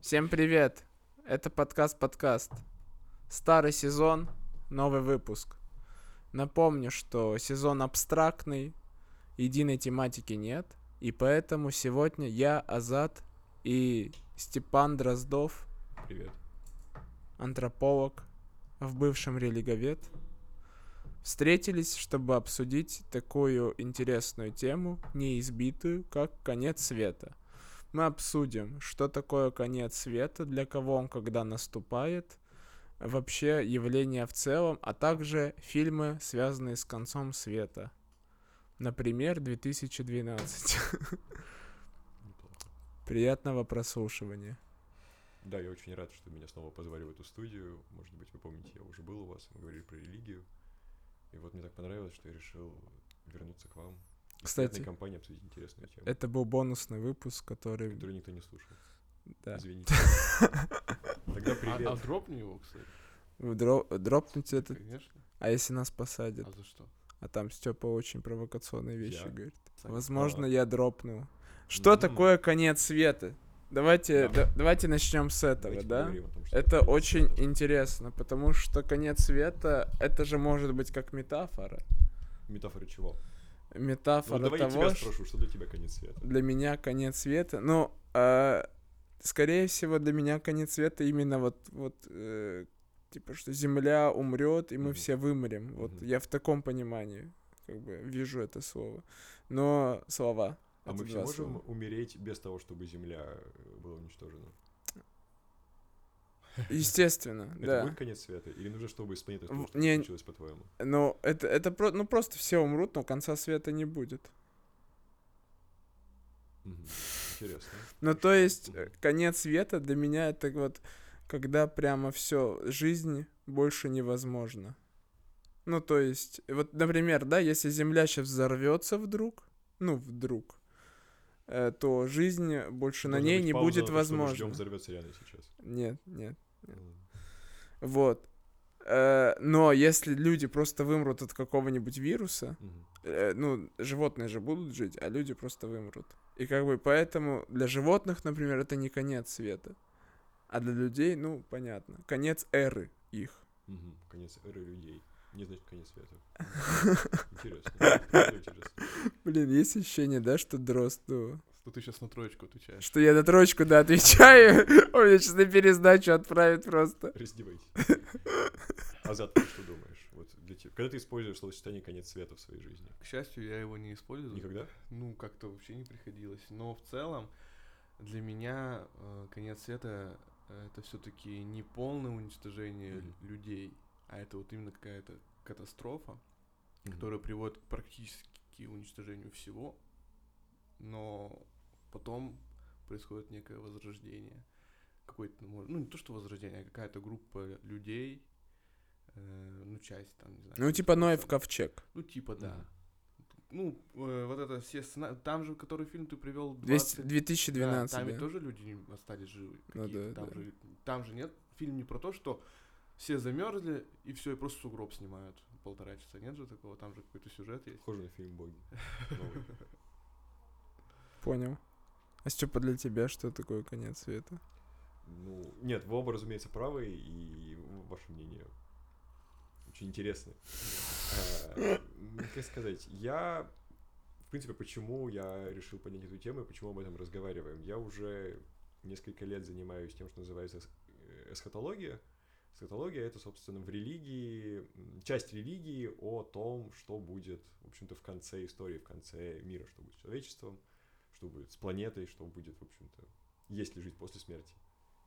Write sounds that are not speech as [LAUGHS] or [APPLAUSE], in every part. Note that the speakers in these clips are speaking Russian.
Всем привет! Это подкаст-подкаст. Старый сезон, новый выпуск. Напомню, что сезон абстрактный, единой тематики нет, и поэтому сегодня я, Азат и Степан Дроздов, Привет. антрополог в бывшем религовед, встретились, чтобы обсудить такую интересную тему, неизбитую, как конец света. Мы обсудим, что такое конец света, для кого он когда наступает, вообще явление в целом, а также фильмы, связанные с концом света. Например, 2012. Неплохо. [LAUGHS] Приятного прослушивания. Да, я очень рад, что меня снова позвали в эту студию. Может быть, вы помните, я уже был у вас, мы говорили про религию. И вот мне так понравилось, что я решил вернуться к вам. Кстати, компании обсудить интересную тему, Это был бонусный выпуск, который... которую никто не слушал. Да. Извините. [LAUGHS] Тогда А, привет. а дропни его, кстати. Дро- Дропнуть это... Конечно. А если нас посадят? А за что? А там Степа очень провокационные вещи Я? говорит. Сами. Возможно, А. я дропну. Что такое конец света? Давайте, Да. да- давайте начнем с этого, Давайте да? том, Это очень свет. интересно, потому что конец света это же может быть как метафора. Метафора чего? Ну, Метафора давай я того, тебя спрошу, что для тебя конец света? для меня конец света. Ну, а, скорее всего, для меня конец света именно вот, вот э, типа, что Земля умрет, и мы Мгм. все вымрем. Вот Мгм. я в таком понимании как бы вижу это слово. Но слова. А это мы все можем слова. умереть без того, чтобы Земля э, была уничтожена? Естественно, Это да. будет конец света? Или нужно, чтобы с планетой В- что-то не- случилось, по-твоему? Ну, это, это про, ну просто все умрут, но конца света не будет. Интересно. Ну, то есть, э, конец света для меня это вот, когда прямо все, жизнь больше невозможно. Ну, то есть, вот, например, да, если Земля сейчас взорвется вдруг, ну, вдруг, то жизнь больше на Должна ней быть не пауза будет на возможна. взорвется реально сейчас. Нет, нет. М. Вот. Э, Но если люди просто вымрут от какого-нибудь вируса, э, ну, животные же будут жить, а люди просто вымрут. И как бы поэтому для животных, например, это не конец света. А для людей, ну, понятно. Конец эры их. Мгм. Конец эры людей. Не значит конец света. [LAUGHS] Интересно. Интересно. Блин, есть ощущение, да, что дрозд, ну, Что ты сейчас на троечку отвечаешь? что я на троечку, да, отвечаю, [LAUGHS] он меня сейчас на пересдачу отправит просто. Раздевайтесь. Азат, ты что думаешь? Вот для тебя. Когда ты используешь словосочетание конец света в своей жизни? К счастью, я его не использую. Никогда? Ну, как-то вообще не приходилось. Но в целом, для меня э, конец света это все-таки не полное уничтожение Мгм. людей, а это вот именно какая-то катастрофа, Мгм. которая приводит к практически уничтожению всего, но потом происходит некое возрождение. Какой-то, ну, ну, не то, что возрождение, а какая-то группа людей, э, ну, часть там, не знаю. Ну, типа Ноев ковчег. Ну, типа, да. Мгм. Ну, э, вот это все сцена- Там же, который фильм ты привел, 200 20... 2012, да, там ведь да. тоже люди остались живы. Ну да, там, да. Же, там же нет, фильм не про то, что все замерзли и все, и просто сугроб снимают полтора часа. Нет же такого, там же какой-то сюжет есть. Похоже на фильм «Боги». [LAUGHS] Понял. А Степа, для тебя что такое конец света? Ну, нет, вы оба, разумеется, правы, и ваше мнение очень интересно. А, м, Как сказать, я, в принципе, почему я решил поднять эту тему и почему об этом разговариваем? Я уже несколько лет занимаюсь тем, что называется э, эсхатология. Эсхатология — это, собственно, в религии, часть религии о том, что будет, в общем-то, в конце истории, в конце мира, что будет с человечеством, что будет с планетой, что будет, в общем-то, есть ли жизнь после смерти.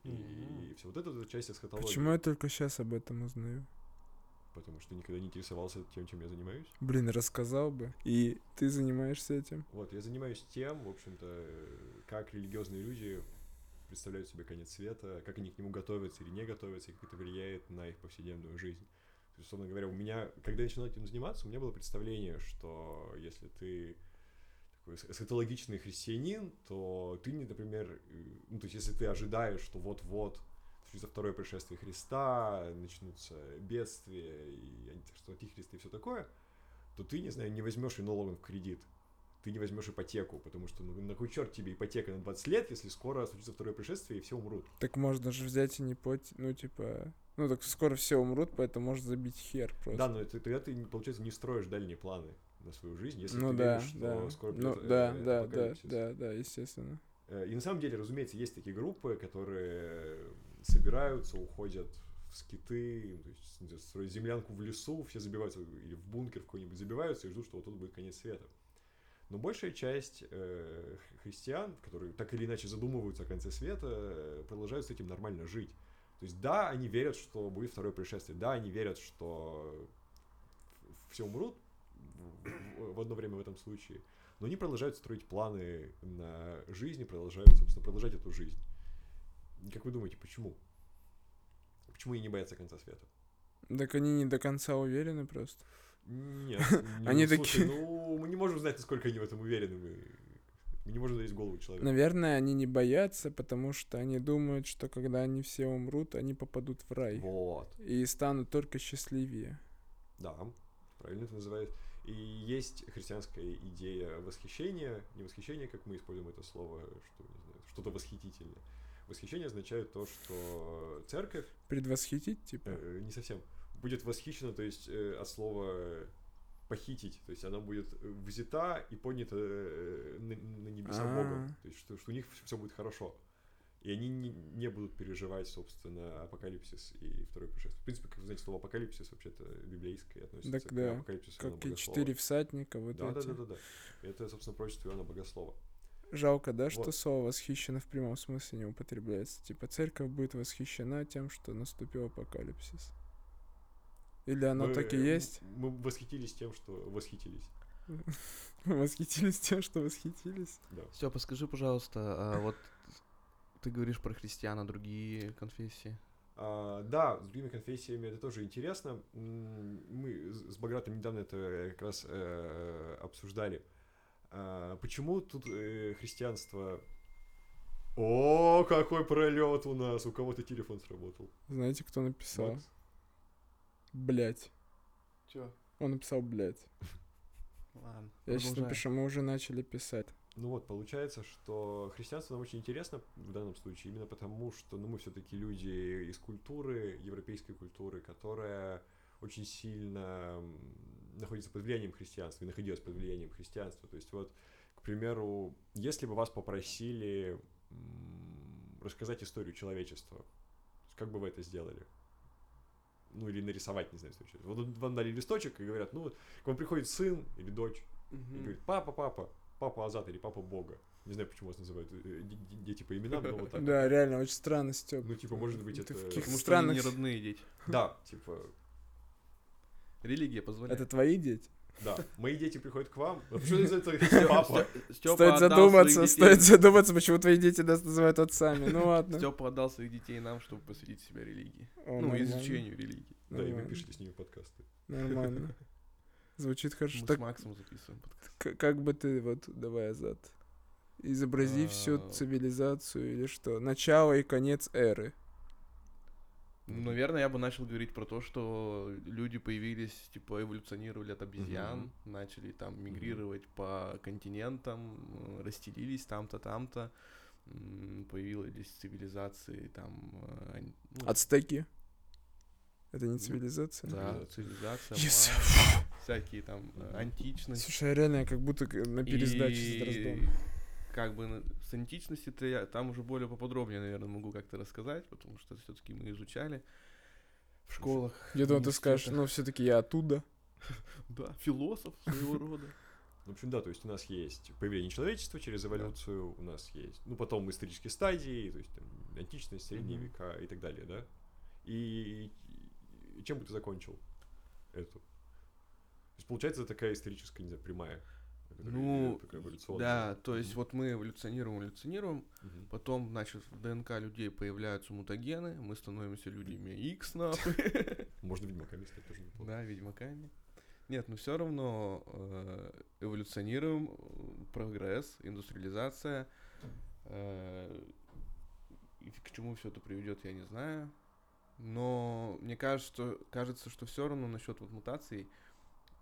И Мгм. все вот это вот часть эсхатологии. Почему я только сейчас об этом узнаю? Потому что никогда не интересовался тем, чем я занимаюсь. Блин, рассказал бы. И ты занимаешься этим? Вот, я занимаюсь тем, в общем-то, как религиозные люди представляют себе конец света, как они к нему готовятся или не готовятся, и как это влияет на их повседневную жизнь. То есть, условно говоря, у меня, когда я начинал этим заниматься, у меня было представление, что если ты такой эс- эсхатологичный христианин, то ты, не, например, э, ну, то есть, если ты ожидаешь, что вот-вот случится второе пришествие Христа, начнутся бедствия, и что антихрист и все такое, то ты, не знаю, не возьмешь и в кредит. Ты не возьмешь ипотеку, потому что ну на кой черт тебе ипотека на 20 лет, если скоро случится второе пришествие и все умрут. Так можно же взять и не платить, ну, типа... Ну, так скоро все умрут, поэтому можно забить хер просто. Да, но это, тогда ты, получается, не строишь дальние планы на свою жизнь, если ну ты да, веришь, что да. скоро ну, придет, да, э, да, да, да, да, естественно. Э, И на самом деле, разумеется, есть такие группы, которые собираются, уходят в скиты, то есть строят землянку в лесу, все забиваются, или в бункер в какой-нибудь забиваются и ждут, что вот тут будет конец света. Но большая часть э, христиан, которые так или иначе задумываются о конце света, э, продолжают с этим нормально жить. То есть да, они верят, что будет второе пришествие, да, они верят, что все умрут в- одно время в этом случае, но они продолжают строить планы на жизнь и продолжают, собственно, продолжать эту жизнь. Как вы думаете, почему? Почему они не боятся конца света? Так они не до конца уверены просто. Нет. [LAUGHS] не- Они такие- Ну, мы не можем знать, насколько они в этом уверены. Мы, мы не можем залезть в голову человека. Наверное, они не боятся, потому что они думают, что когда они все умрут, они попадут в рай. Вот. И станут только счастливее. Да, правильно это называют. И есть христианская идея восхищения, не восхищения, как мы используем это слово, что, не знаю, что-то восхитительное. Восхищение означает то, что церковь Предвосхитить, типа? э, не совсем будет восхищена, то есть э, от слова похитить, то есть она будет э, взята и поднята э, на, на небеса А. Богом, то есть что, что у них все будет хорошо. И они не, не будут переживать, собственно, апокалипсис и второй пришествие. В принципе, как вы знаете, слово апокалипсис вообще-то библейское относится Так к да, апокалипсису Как и четыре всадника, вот Да, да, эти. да, да, да. Это, собственно, пророчество Иоанна Богослова. Жалко, да, что Вот. слово восхищено в прямом смысле не употребляется. Типа церковь будет восхищена тем, что наступил апокалипсис. Или оно Мы, так и э, есть? Мы восхитились тем, что восхитились. [LAUGHS] Восхитились тем, что восхитились. Да. Степа, скажи, пожалуйста, а вот ты говоришь про христиан, а другие конфессии? А, да, с другими конфессиями это тоже интересно. Мы с с Багратом недавно это как раз э, обсуждали. А, почему тут э, христианство... О, какой пролет у нас! У кого-то телефон сработал. Знаете, кто написал? Макс? Блять. Чё? Он написал блять. Ладно. Я сейчас продолжай. напишу, мы уже начали писать. Ну вот, получается, что христианство нам очень интересно в данном случае, именно потому, что ну, мы все-таки люди из культуры, европейской культуры, которая очень сильно находится под влиянием христианства и находилась под влиянием христианства. То есть вот, к примеру, если бы вас попросили рассказать историю человечества, как бы вы это сделали? Ну, или нарисовать, не знаю, историю человечества. Вот вам дали листочек и говорят, ну, вот к вам приходит сын или дочь, и Мгм. говорит, папа, папа, папа Азат или папа Бога. Не знаю, почему вас называют э, дети по именам, но вот так. Да, реально, очень странно, Степ. Ну, типа, может быть, это- Потому что они не родные дети. Да, типа, Религия позволяет. Это твои дети? Да. Мои дети приходят к вам. Почему называется папа? Степа стоит задуматься, стоит задуматься, почему твои дети нас называют отцами. Ну ладно. Степа отдал своих детей нам, чтобы посвятить себя религии. Ну, изучению религии. Да, и вы пишете с ними подкасты. Нормально. Звучит хорошо. Мы Так с Максом записываем подкаст. к- как бы ты, вот, давай, Азат, изобрази всю А. цивилизацию или что? Начало и конец эры. Ну, Наверное, я бы начал говорить про то, что люди появились, типа, эволюционировали от обезьян, начали там мигрировать по континентам, э, расстелились там-то, там-то, появились цивилизации, там, э, ну, Ацтеки. Это не цивилизация? да, цивилизация, Yes. майя, всякие там э, античность. Слушай, я реально я как будто на пересдаче с И Дроздом. Как бы с античности-то я там уже более поподробнее, наверное, могу как-то рассказать, потому что все-таки мы изучали в школах. Я думал, ты скажешь, ну, все-таки я оттуда. [LAUGHS] Да, философ своего [LAUGHS] рода. В общем, да, то есть у нас есть появление человечества через эволюцию, у нас есть, ну, потом исторические стадии, то есть там, античность, средние века и так далее, да? И, и чем бы ты закончил эту? То есть, получается, это такая историческая, не знаю, прямая. Которая Ну, эволюционная. Да, то есть Мгм. вот мы эволюционируем, эволюционируем, Мгм. потом, значит, в ДНК людей появляются мутагены, мы становимся людьми X, нахуй. [LAUGHS] Можно ведьмаками стать тоже неплохо. Да, ведьмаками. Нет, но все равно э, эволюционируем, э, прогресс, индустриализация. э, и к чему все это приведет, я не знаю. Но мне кажется, что, кажется, что все равно насчет вот мутаций,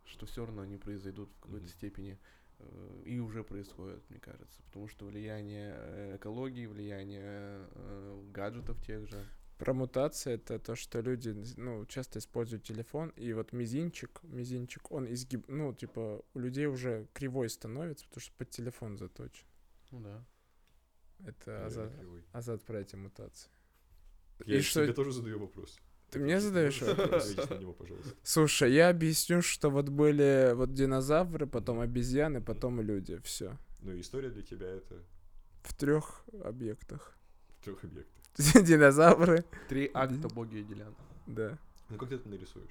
что все равно они произойдут в какой-то Мгм. степени. Э, и уже происходит, мне кажется, потому что влияние э, экологии, влияние э, гаджетов тех же. Про мутации это то, что люди, ну, часто используют телефон, и вот мизинчик, мизинчик, он изгиб, ну, типа, у людей уже кривой становится, потому что под телефон заточен. Ну да. Это кривой. Азат про эти мутации. Я И что- тебе тоже задаю вопрос. Ты мне задаешь вопрос? ответить на него, пожалуйста. Слушай, я объясню, что вот были вот динозавры, потом обезьяны, потом люди, все. Ну, и история для тебя это В трех объектах. трех объектов. [LAUGHS] Динозавры, Три акта боги и делян. да. Ну, как ты это нарисуешь?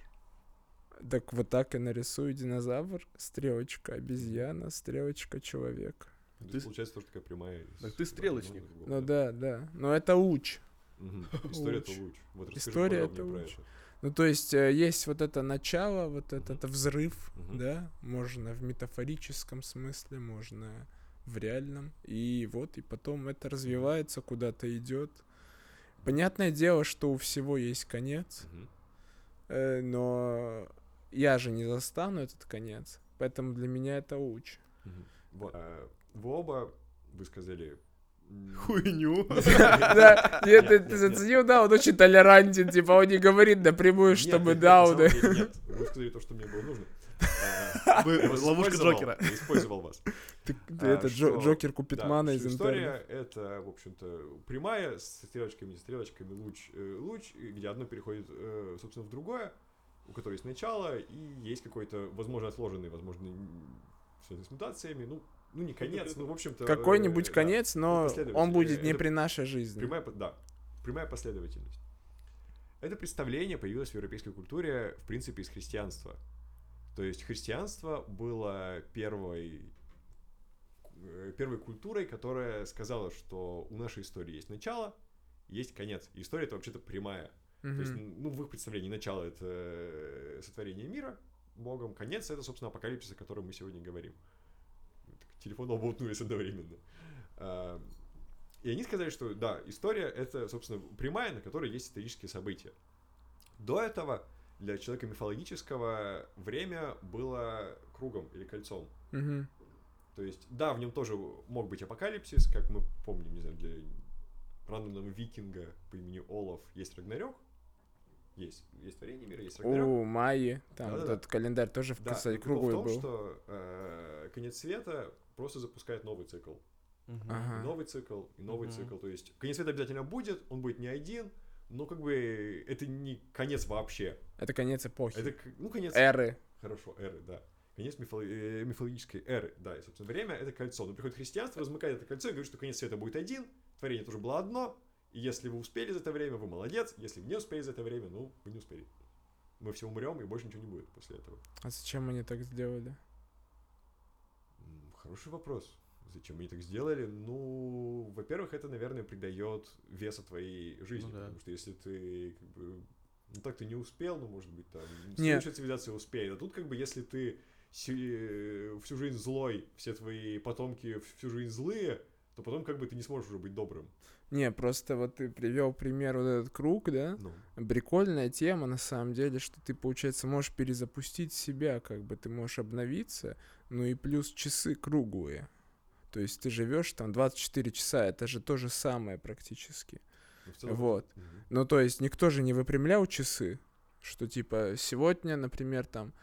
Так вот так и нарисую динозавр, стрелочка обезьяна, стрелочка человек. То Ты получается тоже такая прямая. Так ты одного стрелочник. в Ну да, да. Но это уч. [LAUGHS] История это Луч. луч. Вот История это луч. Ну, то есть э, есть вот это начало, вот это, это взрыв, Мгм. да, можно в метафорическом смысле, можно в реальном, и вот, и потом это развивается, куда-то идет. Понятное дело, что у всего есть конец, Мгм. э, но я же не застану этот конец, поэтому для меня это уч. Мгм. Вот. А, Вы оба, вы сказали... Хуйню. [LAUGHS] Да, [LAUGHS] нет, ты заценил, да, он очень толерантен, типа он не говорит напрямую, чтобы дауны. [LAUGHS] Нет, вы сказали то, что мне было нужно. Вас ловушка Джокера. Использовал вас. А, это Джокер что из история это, в общем-то, прямая с стрелочками, стрелочками, луч, э, луч, где одно переходит, э, собственно, в другое, у которого есть начало, и есть какой-то, возможно, отложенный, возможно, с мутациями, ну, ну не конец, ну, в общем-то... Какой-нибудь э, да, конец, но он будет не это при нашей жизни. Прямая, да, прямая последовательность. Это представление появилось в европейской культуре, в принципе, из христианства. То есть христианство было первой, э, первой культурой, которая сказала, что у нашей истории есть начало, есть конец. И история это вообще-то прямая. То есть, ну, в их представлении начало это э, сотворение мира Богом, конец это, собственно, апокалипсис, о котором мы сегодня говорим. Телефон оба утнулись одновременно. А, И они сказали, что да, история это, собственно, прямая, на которой есть исторические события. До этого для человека мифологического время было кругом или кольцом. Мгм. То есть, да, в нем тоже мог быть апокалипсис, как мы помним, не знаю, для рандомного викинга по имени Олаф есть Рагнарёк. Есть, есть творение мира, есть Рагнарёк. У Майи, там Да-да-да. этот календарь тоже, Да, кстати, круглый в том, был. что э, конец света просто запускает новый цикл. Мгм. Ага. И новый цикл, и новый Мгм. цикл. То есть конец света обязательно будет, он будет не один, но как бы это не конец вообще. Это конец эпохи. Это, ну, конец... Эры. Хорошо, эры, да. Конец мифо- э, мифологической эры, да. И, собственно, время — это кольцо. Но приходит христианство, размыкает это кольцо и говорит, что конец света будет один, творение тоже было одно, и если вы успели за это время, вы молодец, если не успели за это время, ну, вы не успели. Мы все умрем, и больше ничего не будет после этого. А зачем они так сделали? Хороший вопрос. Зачем они так сделали? Ну, во-первых, это, наверное, придает веса твоей жизни. Ну да. Потому что если ты как бы, ну так ты не успел, ну, может быть, там, следующая цивилизация успеет. А тут, как бы, если ты си- всю жизнь злой, все твои потомки всю жизнь злые, то потом, как бы, ты не сможешь уже быть добрым. Не, просто вот ты привел пример вот этот круг, да? Ну, Прикольная тема, на самом деле, что ты, получается, можешь перезапустить себя, как бы ты можешь обновиться, ну и плюс часы круглые. То есть ты живешь там 24 часа, это же то же самое практически. ну, целом- Вот. Мгм. Ну, то есть никто же не выпрямлял часы, что типа сегодня, например, там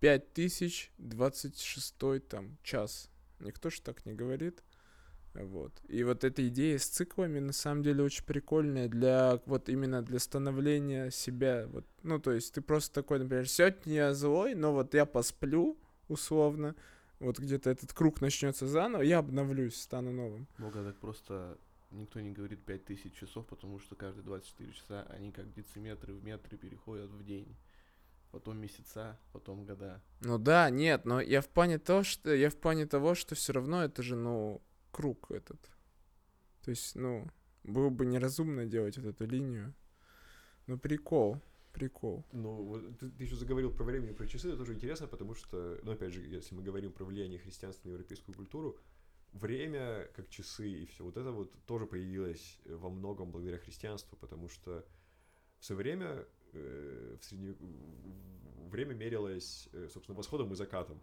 5026 там час. Никто же так не говорит. Вот. И вот эта идея с циклами на самом деле очень прикольная для вот именно для становления себя. Вот. Ну, то есть ты просто такой, например, сегодня я злой, но вот я посплю условно, вот где-то этот круг начнется заново, я обновлюсь, стану новым. Бога, так просто никто не говорит 5000 часов, потому что каждые 24 часа они как дециметры в метры переходят в день. Потом месяца, потом года. Ну да, нет, но я в плане того, что я в плане того, что все равно это же, ну, круг этот. То есть, ну, было бы неразумно делать вот эту линию. Ну, прикол, прикол. Ну, вот ты, еще заговорил про время и про часы, это тоже интересно, потому что, ну, опять же, если мы говорим про влияние христианства на европейскую культуру, время, как часы и все вот это вот тоже появилось э, во многом благодаря христианству, потому что все время э, в средне... время мерилось, э, собственно, восходом и закатом.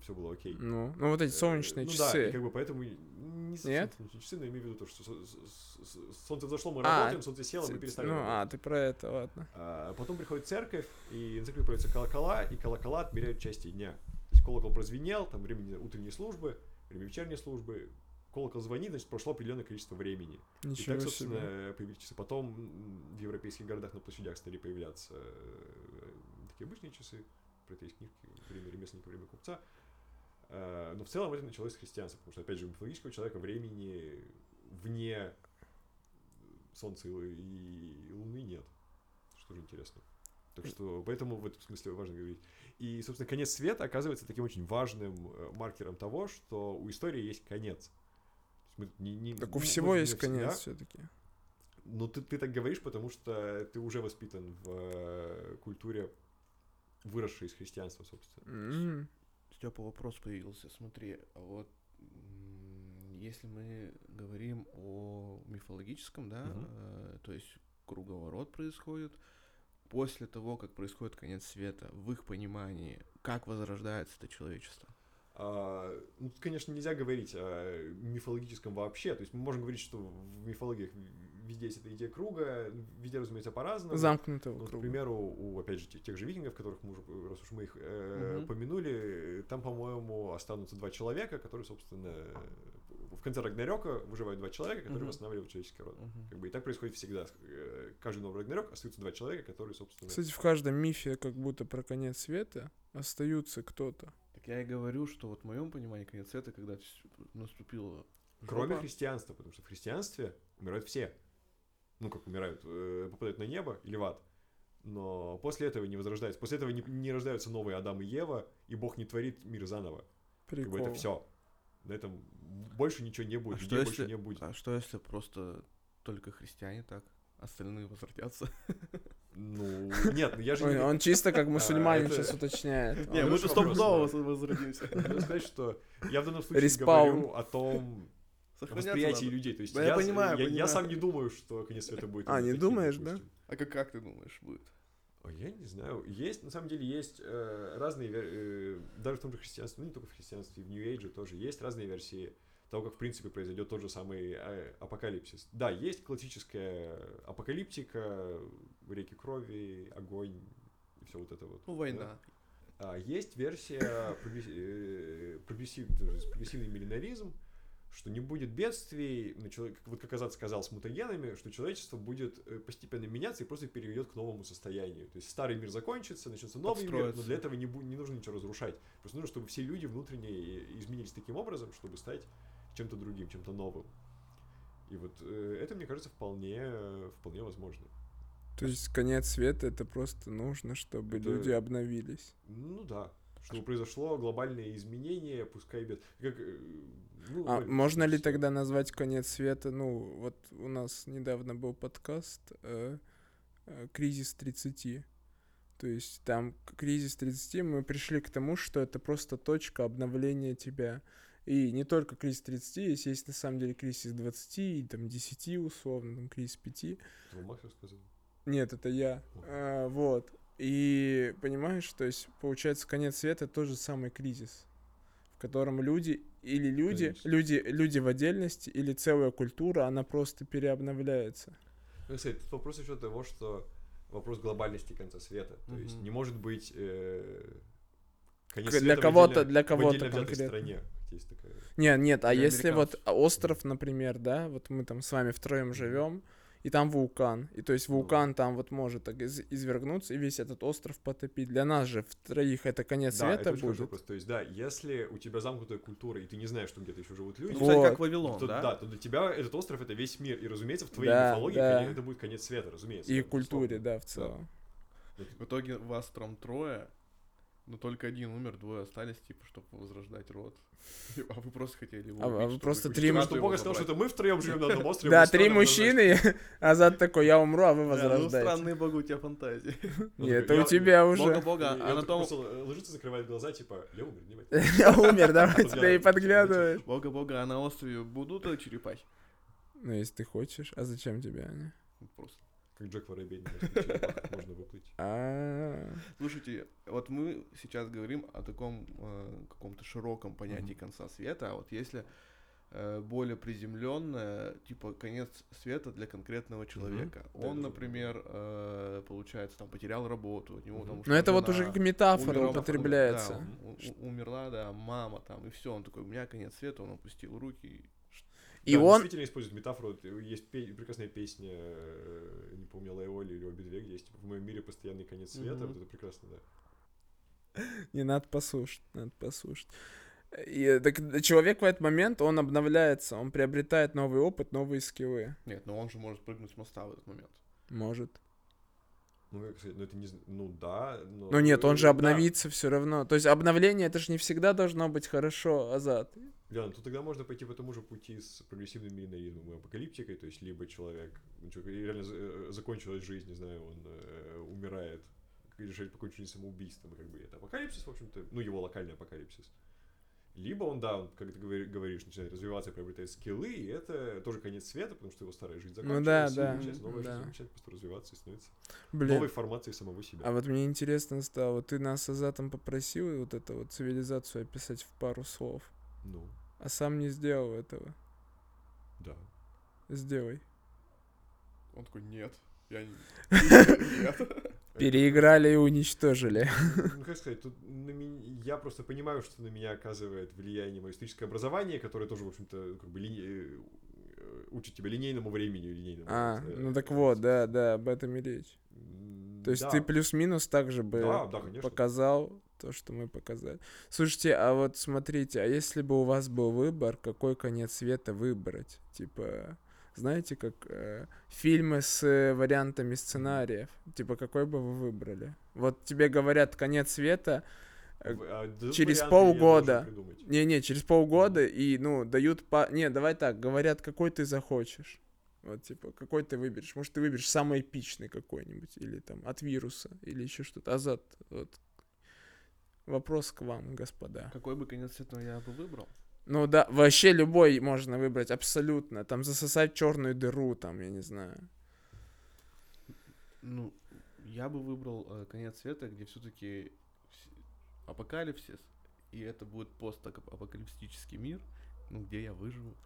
Все было окей. Ну, ну вот эти Э, солнечные ну часы. Да, и как бы поэтому и не совсем Нет? солнечные часы, но имею в виду то, что солнце взошло, мы А, работаем, солнце село, мы перестали Ну, а, работать. ты про это, ладно. А потом приходит церковь, и на церкви появляются колокола, и колокола отмеряют части дня. То есть колокол прозвенел, там время утренней службы, время вечерней службы, колокол звонит, значит, прошло определенное количество времени. И Ничего так, себе. собственно, появились часы. Потом в европейских городах на площадях стали появляться э, такие обычные часы, про это есть книжки «Время ремесленника, время купца». Э, Но в целом это началось с христианства, потому что, опять же, у мифологического человека времени вне Солнца и Лу- и Луны нет. Что тоже интересно. Так что, поэтому в этом смысле важно говорить. И, собственно, конец света оказывается таким очень важным э, маркером того, что у истории есть конец. Мы не- не- Так у ну, всего есть не всегда, конец все-таки. но ты, ты так говоришь, потому что ты уже воспитан в э, культуре, выросшей из христианства, собственно. Степа, вопрос появился. Смотри, а вот если мы говорим о мифологическом, да, Мгм. э, то есть круговорот происходит после того, как происходит конец света, в их понимании, как возрождается это человечество? А, ну, тут, конечно, нельзя говорить о мифологическом вообще. То есть мы можем говорить, что в мифологиях везде есть эта идея круга, везде, разумеется, по-разному. Замкнутого Ну, вот, к круга. примеру, у, опять же, тех, же викингов, которых мы уже, раз уж мы их э, Мгм. помянули, там, по-моему, останутся два человека, которые, собственно, в конце Рагнарёка выживают два человека, которые Мгм. восстанавливают человеческий род. Мгм. Как бы и так происходит всегда. Э, Каждый новый Рагнарёк остаются два человека, которые, собственно... Кстати, в каждом мифе, как будто про конец света, остаются кто-то. Так я и говорю, что вот в моем понимании конец света, когда наступила Кроме жопа, христианства, потому что в христианстве умирают все. Ну, как умирают, э, попадают на небо или в ад. Но после этого не возрождаются. После этого не, не рождаются новые Адам и Ева, и Бог не творит мир заново. Как бы Прикол. это все. На этом больше ничего не будет, А людей что больше если- не будет. А что если просто только христиане так, остальные возродятся? Ну, нет, ну я же Ой, не... он чисто как мусульманин это- сейчас уточняет. Не, Он- мы же стопудово возродимся. Сказать, что я в данном случае говорю о том восприятии надо. людей. То есть Да я, я понимаю, я, я понимаю. сам не думаю, что конец света будет. А, не таким, думаешь, да? допустим. А как, как ты думаешь, будет? Ой, я не знаю. Есть, на самом деле, есть э, разные, э, даже в том же христианстве, ну не только в христианстве, в New Age тоже есть разные версии того, как в принципе произойдет тот же самый э, апокалипсис. Да, есть классическая апокалиптика, реки крови, огонь и все вот это вот. Ну, да. война. А есть версия э, прогрессив- прогрессивный миллинаризм, что не будет бедствий, на чело- как- вот как Азат сказал, с мутагенами, что человечество будет э, постепенно меняться и просто перейдет к новому состоянию. То есть старый мир закончится, начнется новый мир, но для этого не, не нужно ничего разрушать. Просто нужно, чтобы все люди внутренне и- изменились таким образом, чтобы стать чем-то другим, чем-то новым. И вот э, это, мне кажется, вполне, э, вполне возможно. То есть конец света это просто нужно, чтобы Это- люди обновились. Ну да. Чтобы произошло глобальное изменение, пускай без... Как, э, ну, А Валь, можно ли тогда назвать конец света? Ну, вот у нас недавно был подкаст э, э, «Кризис 30». То есть там кризис 30, мы пришли к тому, что это просто точка обновления тебя. И не только кризис 30, есть, есть на самом деле кризис 20, и там 10 условно, там кризис 5. Это Макс рассказал. Нет, это я. А, вот. И понимаешь, то есть получается конец света тот же самый кризис, в котором люди или люди, Конечно. люди, люди в отдельности или целая культура, она просто переобновляется. Ну, кстати, тут вопрос еще того, что вопрос глобальности конца света. То есть Мгм. не может быть э, конец К- для кого-то- для кого-то конкретно. стране. Есть такая... Нет, нет, а если вот остров, например, да, вот мы там с вами втроем живем, и там вулкан, и то есть вулкан там вот может так из- извергнуться и весь этот остров потопить. Для нас же в троих это конец Да, это света хороший будет. вопрос. То есть, да, если у тебя замкнутая культура, и ты не знаешь, что где-то еще живут люди, Ну, Вот. кстати, как Вавилон, то, да? да, то для тебя этот остров это весь мир. И, разумеется, в твоей Да, мифологии да. конечно, это будет конец света, разумеется. И да, культуре, да, в целом. В итоге вас там трое, но только один умер, двое остались, типа, чтобы возрождать род. [LAUGHS] А вы просто хотели его А- а убить, вы чтобы просто три Что его Бог сказал, что это мы втроем живем на одном острове. Да, три мужчины, [LAUGHS] Азат такой, я умру, а вы ну, возрождаете. странные богу у тебя фантазии. Ну, Нет, это у тебя уже. Бога-бога, И а на том... ложится, закрывает глаза, типа, я умер, не [LAUGHS] Я умер, давай тебя и подглядывает. Бога-бога, а на острове будут э, черепахи? Ну, если ты хочешь, а зачем тебе они? Ну, Просто. Как Джек Воробей можно выплыть. А, Слушайте, вот мы сейчас говорим о таком э, каком-то широком понятии конца света, а вот если э, более приземленное, типа конец света для конкретного человека. Да, Он, например, э, получается, там потерял работу, у него Мгм. там Но ушла это вот уже как метафора умерла- употребляется. да, у- у- умерла, да, мама там, и все. Он такой, у меня конец света, он опустил руки. И Да, он, действительно использует метафору. Есть пе- прекрасная песня, э, не помню, Лая Оли или Оби Две, где есть в моем мире постоянный конец света. Мгм. Вот это прекрасно, да. [LAUGHS] Не надо послушать, надо послушать. И так, человек в этот момент, он обновляется, он приобретает новый опыт, новые скиллы. Нет, но он же может прыгнуть с моста в этот момент. Может. Ну, как сказать, ну это не... Ну да, но... Но нет, он же э, обновится все равно. То есть обновление это же не всегда должно быть хорошо, Азат. Да, ну то тогда можно пойти по тому же пути с прогрессивным миллинаrizmом и апокалиптикой, то есть либо человек, ну, человек реально за- э, закончилась жизнь, не знаю, он э, умирает, решает покончить самоубийством, и как бы это апокалипсис, в общем-то, ну его локальный апокалипсис. Либо он, да, он, как ты говори- говоришь, начинает развиваться, приобретает скиллы, и это тоже конец света, потому что его старая жизнь Ну закончилась, да, и да, начинается новая да. жизнь, начинает просто развиваться и становится Блин. новой формацией самого себя. А вот мне интересно стало, вот ты нас с Азатом попросил вот эту вот цивилизацию описать в пару слов, Ну, а сам не сделал этого. да. Сделай. Он такой, нет, я не... [LAUGHS] Нет. [LAUGHS] Переиграли и уничтожили. Ну, как сказать, тут на меня, я просто понимаю, что на меня оказывает влияние мое историческое образование, которое тоже, в общем-то, как бы лини- э, учит тебя линейному времени, линейному. А, вот, э, ну так вот, да, да, об этом и речь. То есть да. ты плюс-минус также бы Да, да, конечно. показал то, что мы показали. Слушайте, а вот смотрите, а если бы у вас был выбор, какой конец света выбрать? Типа, знаете, как э, фильмы с э, вариантами сценариев. Типа, какой бы вы выбрали? Вот тебе говорят конец света, э, а через полгода. не-не, через полгода, и, ну, дают по... Не, давай так, говорят, какой ты захочешь. Вот, типа, какой ты выберешь. Может, ты выберешь самый эпичный какой-нибудь, или там от вируса, или еще что-то. Азат, вот. Вопрос к вам, господа. Какой бы конец света я бы выбрал? Ну да, вообще любой можно выбрать, абсолютно. Там засосать черную дыру, там, я не знаю. Ну, я бы выбрал э, конец света, где все-таки апокалипсис, и это будет постапокалиптический мир, ну, где я выживу.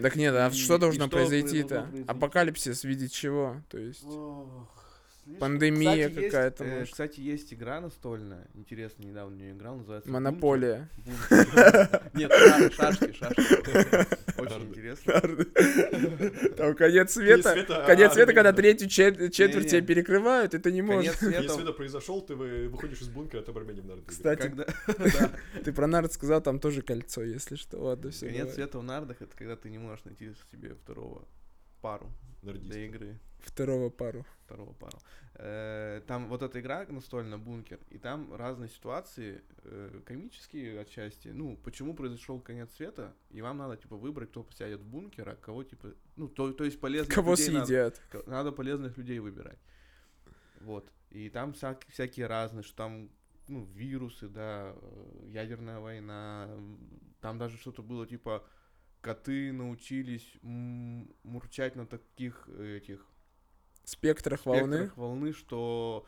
Так нет, а что должно произойти-то? Апокалипсис в виде чего? То есть... слишком- Пандемия Кстати, есть, какая-то, э, может. Кстати, есть игра настольная, интересно, недавно в нее играл, называется Монополия. Нет, ша- шашки, шашки. Очень интересно. Там конец света. Конец а, света, когда армянина. третью чет- четверть тебе перекрывают, и ты не можешь. Конец света, произошел, ты вы- выходишь из бункера, ты армянин нарды. Кстати, когда... [LAUGHS] [LAUGHS] да. ты про народ сказал, там тоже кольцо, если что. Ладно, все. Конец света в нардах, это когда ты не можешь найти себе второго пару Нардист. для игры. Второго пару. второго пару. Э, Там вот эта игра настольная бункер, и там разные ситуации, э, комические отчасти. Ну, почему произошел конец света, и вам надо, типа, выбрать, кто сядет в бункер, а кого, типа, ну, то, то есть полезных Кого людей надо- съедят? ко- Надо, полезных людей выбирать. Вот. И там всяк- всякие разные, что там, ну, вирусы, да, э, ядерная война, там даже что-то было, типа, коты научились мурчать на таких э, этих Спектрах волны. спектрах волны, что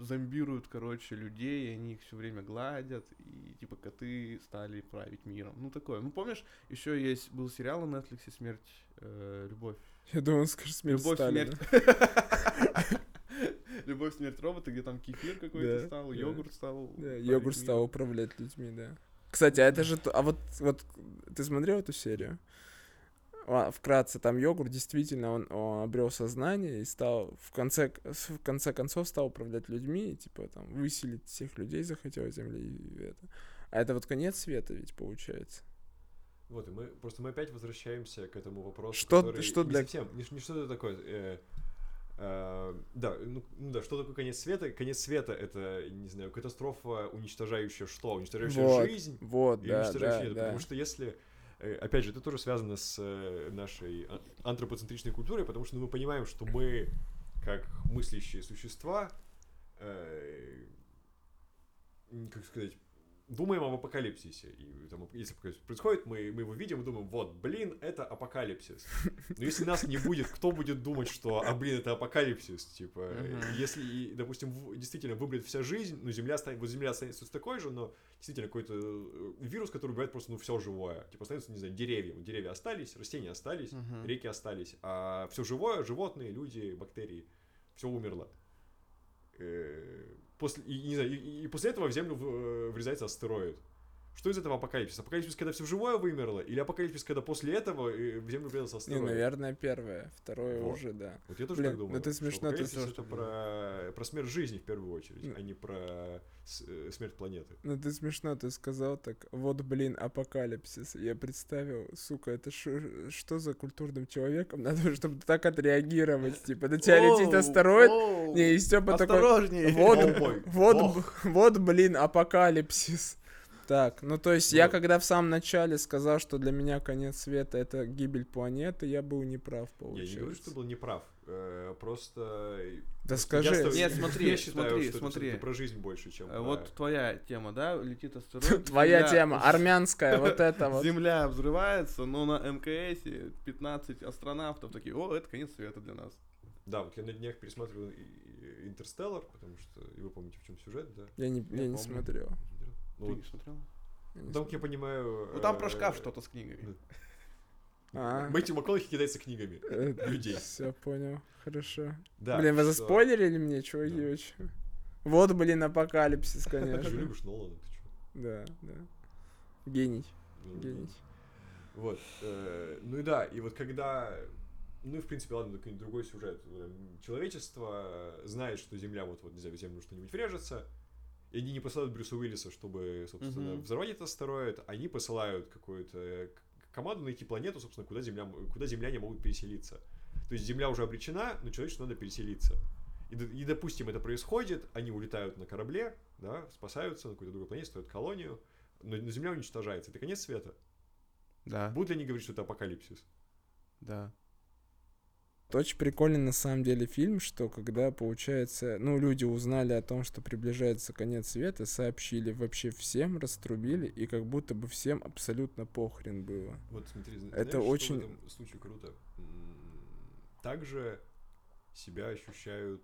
зомбируют, короче, людей, и они их все время гладят, и типа коты стали править миром. Ну такое. Ну помнишь, еще есть был сериал на Netflix "Смерть, э, любовь, Я думал, он скажет смерть любовь, Сталина. смерть, [LAUGHS] любовь, смерть робота, где там кефир какой-то стал, йогурт стал. Йогурт стал управлять людьми, да. Кстати, а это же... А вот, вот ты смотрел эту серию? Вкратце, там йогурт действительно, он, он обрел сознание и стал в конце, в конце концов стал управлять людьми, и, типа там выселить всех людей захотел земли и это. А это вот конец света ведь получается. Вот, и мы просто мы опять возвращаемся к этому вопросу. Что- который что не для- совсем, не, не что это такое. э, э, да, ну, ну да, что такое конец света? Конец света это, не знаю, катастрофа, уничтожающая что? Уничтожающая Вот, жизнь Вот, или да, уничтожающая да, это? да. Потому что если э, опять же, это тоже связано с э, нашей антропоцентричной культурой, потому что ну, мы понимаем, что мы, как мыслящие существа, э, как сказать, думаем об апокалипсисе. И там, если апокалипсис происходит, мы, мы его видим и думаем, вот, блин, это апокалипсис. Но если нас не будет, кто будет думать, что, а, блин, это апокалипсис? Типа, Мгм. если, допустим, действительно выбрать вся жизнь, ну, Земля станет, вот Земля останется такой же, но действительно какой-то э, вирус, который убивает просто, ну, все живое. Типа, останутся, не знаю, деревья. Деревья остались, растения остались, Мгм. реки остались, а все живое, животные, люди, бактерии, все умерло. Э, После, и, не знаю, и, и после этого в Землю э, врезается астероид. Что из этого апокалипсис? Апокалипсис, когда все живое вымерло, или апокалипсис, когда после этого э, в Землю врезался Не, астероид? наверное, первое. Второе Вот. уже, да. Вот я тоже Блин, так думаю. ну ты смешно, ты тоже это про, про смерть жизни в первую очередь, Ну. а не про э, смерть планеты. Ну ты смешно, ты сказал так, вот, блин, апокалипсис. Я представил, сука, это шо- что за культурным человеком надо, [LAUGHS] чтобы так отреагировать, типа, на тебя летит астероид, не, и Степа такой, Осторожнее. вот, вот, вот, блин, апокалипсис. Так, ну то есть я Вот. когда в самом начале сказал, что для меня конец света это гибель планеты, я был неправ, Я не говорю, что получается. ты был неправ. э, Просто... Да я скажи, ста- Нет, я смотри, считаю, смотри, что это смотри. всё-таки про жизнь больше, чем Э, про- Вот твоя тема, да, летит астероид. [LAUGHS] твоя Земля- тема, армянская, вот [LAUGHS] это вот. Земля взрывается, но на МКС 15 астронавтов такие, о, это конец света для нас. Да, вот я на днях пересматривал «Интерстеллар», потому что, и вы помните, в чем сюжет, да? Я не, я не смотрел. Ну, Ты вот, не смотрел? я не там, как я понимаю... Ну там про э, шкаф что-то с книгами. А, Мэтью МакКонахи кидается книгами. людей. Все понял, хорошо. Да, блин, вы что- заспойлерили мне, чуваки, Да. очень. Вот, блин, апокалипсис, [LAUGHS] Ты же конечно. любишь Нолана, ты чё? Да, да. Гений, Ну, гений. Вот. э, Ну и да, и вот когда... Ну и, в принципе, ладно, какой-нибудь другой сюжет. Э, Человечество знает, что Земля вот-вот, не знаю, в Землю что-нибудь врежется, и они не посылают Брюса Уиллиса, чтобы, собственно, Мгм. взорвать этот астероид, они посылают какую-то э, команду найти планету, собственно, куда, земля, куда земляне могут переселиться. То есть Земля уже обречена, но человечеству надо переселиться. И, и, допустим, это происходит, они улетают на корабле, да, спасаются на какой-то другой планете, строят колонию, но, но Земля уничтожается. Это конец света. Да, Будут ли они говорить, что это апокалипсис? да. Очень прикольный на самом деле фильм, что когда, получается, ну, люди узнали о том, что приближается конец света, сообщили вообще всем, раструбили, и как будто бы всем абсолютно похрен было. Вот смотри, зна- Это знаешь, что очень- в этом случае круто. Также себя ощущают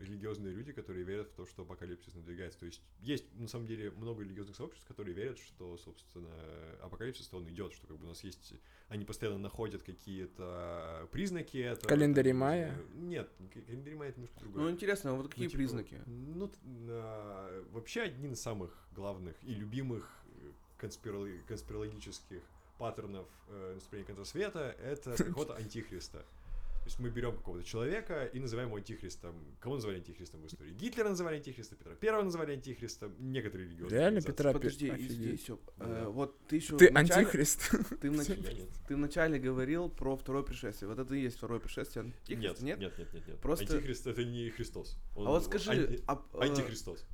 религиозные люди, которые верят в то, что апокалипсис надвигается. То есть есть на самом деле много религиозных сообществ, которые верят, что, собственно, апокалипсис он идет, что как бы у нас есть, они постоянно находят какие-то признаки этого. Майя? знаю. Нет, календарь майя это немножко другое. Ну интересно, а вот какие Ну, типа, признаки? Ну, а, вообще один из самых главных и любимых э, конспироло- конспирологических паттернов э, наступления конца света — это [LAUGHS] приход антихриста. То есть мы берем какого-то человека и называем его антихристом. Кого называли антихристом в истории? Гитлера называли антихристом, Петра Первого называли антихристом, некоторые религиозные Реально. Петра Пе- Подожди, офигеть. здесь. Да. Э, Вот ты еще Ты антихрист? Ты, внач- [LAUGHS] нет. ты вначале говорил про второе пришествие. Вот это и есть второе пришествие Нет, антихриста, нет, нет? нет, нет, нет. Просто- Антихрист — это не Христос. Он А вот скажи... анти- а, э, Антихристос.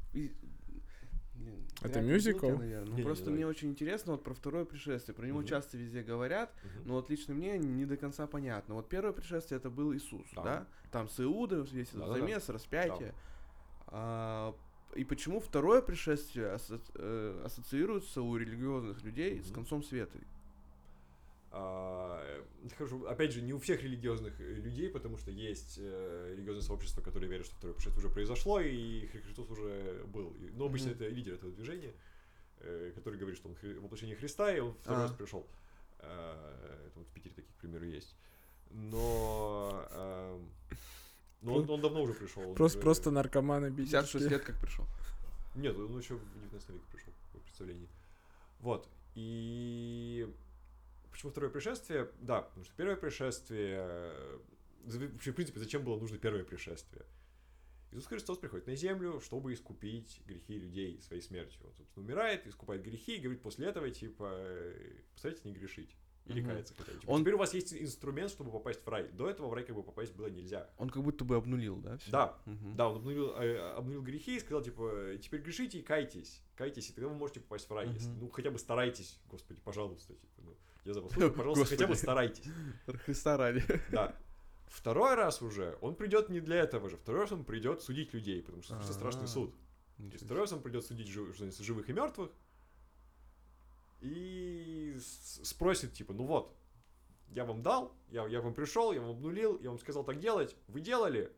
Это мюзикл? Ну, просто мне очень интересно вот про второе пришествие. Про него часто везде говорят, но вот лично мне не до конца понятно. Вот первое пришествие это был Иисус, Да. да? Там с Иудой весь этот замес, распятие. А, и почему второе пришествие э, ассоциируется у религиозных людей с концом света? А, Хорошо, опять же, не у всех религиозных э, людей, потому что есть э, религиозные сообщества, которые верят, что второе пришествие уже произошло, и Хри- Христос уже был. Но обычно Мгм. это лидер этого движения, э, который говорит, что он хри- воплощение Христа, и он второй А. раз пришел. А, Это вот в Питере таких примеры есть. Но, ам, но он, он давно уже пришел. Просто, уже- просто наркоманы 56 бить. лет как пришел. нет, он еще в 19 веке пришел, по представлению. Вот. И почему второе пришествие? Да, потому что первое пришествие... э, Вообще, в принципе, зачем было нужно первое пришествие? Иисус Христос приходит на землю, чтобы искупить грехи людей своей смертью. Он, собственно, умирает, искупает грехи и говорит после этого, типа, э, постарайтесь не грешить. Или Мгм. каяться хотя бы. Типа, Он- Теперь у вас есть инструмент, чтобы попасть в рай. До этого в рай как бы попасть было нельзя. Он как будто бы обнулил, да? всё? Да, Мгм. да, он обнулил, э, обнулил грехи и сказал, типа, теперь грешите и кайтесь. Кайтесь, и тогда вы можете попасть в рай. если- Мгм. ну, хотя бы старайтесь, господи, пожалуйста. Типа, ну, я за вас слушаю, пожалуйста, хотя бы старайтесь. Христа ради. Да. Второй раз уже он придет не для этого же. Второй раз он придет судить людей, потому что это страшный суд. Есть себе. второй раз он придет судить жив- живых и мертвых. И спросит, типа, ну вот, я вам дал, я, я вам пришел, я вам обнулил, я вам сказал так делать. Вы делали?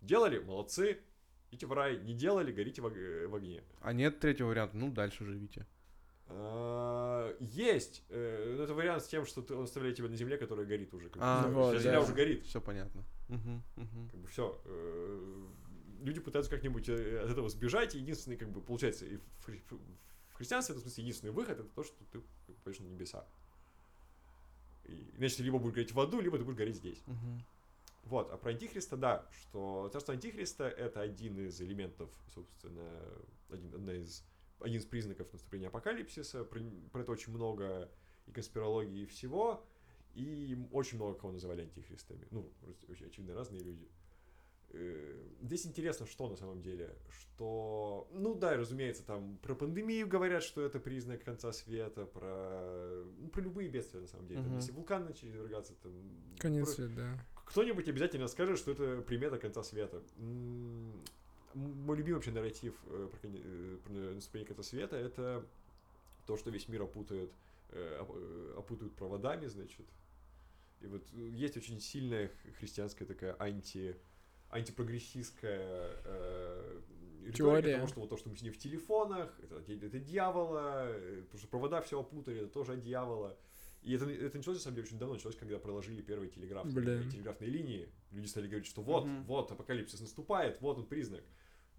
Делали? Молодцы. Идите в рай. Не делали? Горите в, э, в огне. А нет третьего варианта, ну дальше живите. А, Есть. Э, Это вариант с тем, что ты- он оставляет тебя на земле, которая горит уже. А, вот, земля уже горит. Все понятно. Как бы все. Люди пытаются как-нибудь э, от этого сбежать. Единственный, как бы, получается, в, хри- в христианстве, это, в смысле, единственный выход, это то, что ты пойдешь на небеса. Иначе ты либо будешь гореть в аду, либо ты будешь гореть здесь. Вот, а про Антихриста, да, что царство Антихриста это один из элементов, собственно, один, одна из, один из признаков наступления апокалипсиса. Про, про это очень много и конспирологии и всего, и очень много кого называли антихристами. Ну, очевидно, разные люди. Э, Здесь интересно, что на самом деле, что, ну да, разумеется, там про пандемию говорят, что это признак конца света, про, ну, про любые бедствия на самом деле. Там, Мгм. если вулкан начали извергаться, там... Конец про- света, да. кто-нибудь обязательно скажет, что это примета конца света. Мой любимый вообще нарратив э, про, коне- э, про наступление конца света это то, что весь мир опутает, э, оп- э, опутают проводами, значит. И вот э, есть очень сильная христианская такая анти антипрогрессистская э, Теория. того, что вот то, что мы сидим в телефонах, это, это дьявола, э, потому что провода все опутали, это тоже от дьявола. И это, это началось, на самом деле, очень давно, началось, когда проложили первые телеграфные, Блин. телеграфные линии. Люди стали говорить, что вот, Мгм. вот, апокалипсис наступает, вот он признак.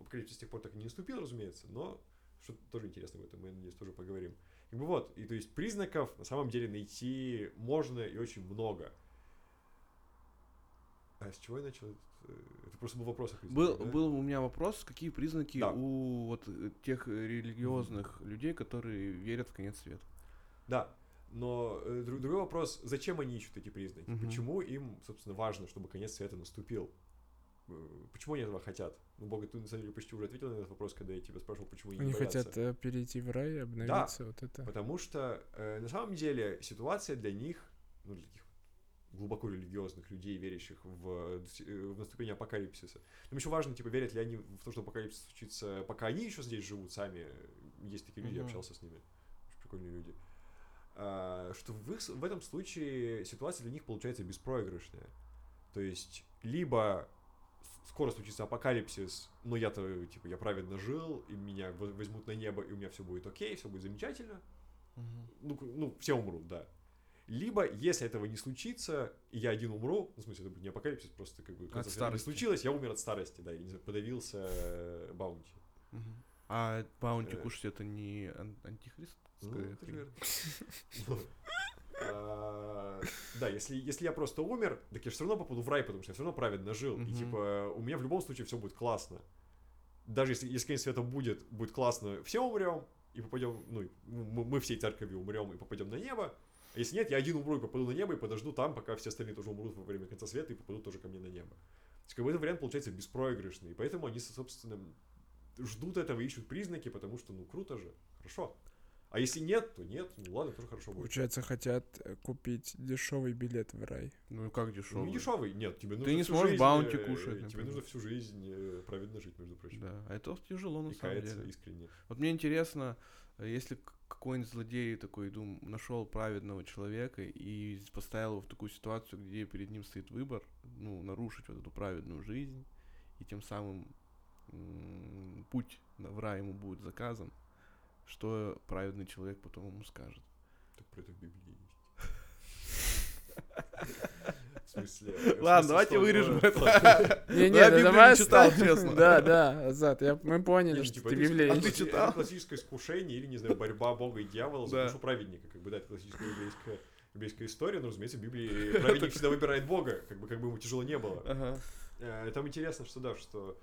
Апокалипсис с тех пор так и не наступил, разумеется, но что тоже интересно в этом, мы, надеюсь, тоже поговорим. Как бы вот, и то есть признаков на самом деле найти можно и очень много. А с чего я начал? э, Это просто был вопрос. о признаках, Был, да? был у меня вопрос, какие признаки Да. у вот э, тех э, религиозных людей, которые верят в конец света? Да, но э, дру- другой вопрос, зачем они ищут эти признаки? Мгм. Почему им, собственно, важно, чтобы конец света наступил? Э, Почему они этого хотят? Ну, Бога, ты на самом деле почти уже ответил на этот вопрос, когда я тебя спрашивал, почему они, Они не боятся. хотят э, перейти в рай, обновиться, вот это. Потому что э, на самом деле ситуация для них, ну, для таких глубоко религиозных людей, верящих в, э, в наступление апокалипсиса. Им еще важно, типа, верят ли они в то, что апокалипсис случится, пока они еще здесь живут сами. Есть такие люди, я Мгм. общался с ними. Очень прикольные люди. А, что в, их, в этом случае ситуация для них получается беспроигрышная. То есть, либо скоро случится апокалипсис, но я-то, типа, я праведно жил, и меня во- возьмут на небо, и у меня все будет окей, все будет замечательно. Ну, к- ну, все умрут, да. Либо, если этого не случится, и я один умру, ну, в смысле, это будет не апокалипсис, просто как бы конца света не старости. случилось, я умер от старости, да, или не знаю, подавился э, баунти. Мгм. А баунти Э. кушать это не ан- антихрист? Ну, [LAUGHS] А, Да, если, если я просто умер, так я все равно попаду в рай, потому что я все равно праведно жил. И типа у меня в любом случае все будет классно. Даже если, если конец света будет, будет классно, все умрем и попадем, ну, мы, мы всей церковью умрем и попадем на небо. А если нет, я один умру и попаду на небо и подожду там, пока все остальные тоже умрут во время конца света и попадут тоже ко мне на небо. То есть, как бы этот вариант получается беспроигрышный. И поэтому они, собственно, ждут этого, ищут признаки, потому что, ну, круто же, хорошо. А если нет, то нет, ну ладно, тоже хорошо будет. Получается, хотят э, купить дешевый билет в рай. Ну и как Ну, дешевый? не дешевый, нет, тебе нужно не всю сможешь жизнь, баунти э, кушать, Тебе например. нужно всю жизнь э, праведно жить, между прочим. Да, а это тяжело на И самом деле. искренне. Вот мне интересно, если какой-нибудь злодей такой, дум, нашел праведного человека и поставил его в такую ситуацию, где перед ним стоит выбор, ну, нарушить вот эту праведную жизнь, и тем самым м, путь на- в рай ему будет заказан, что праведный человек потом ему скажет. Так про это в Библии есть. [LAUGHS] В смысле... Ладно, давайте вырежем это. Не, не, я Библию давай не читал, честно. [LAUGHS] Да, да, Азат, я, мы поняли, что типа, ты это Библию а ты читал? классическое искушение или, не знаю, борьба Бога и дьявола за душу праведника. Как бы, да, это классическая библейская, библейская история, но, разумеется, в Библии праведник [LAUGHS] всегда выбирает Бога, как бы, как бы ему тяжело не было. Ага. Э, Там интересно, что да, что...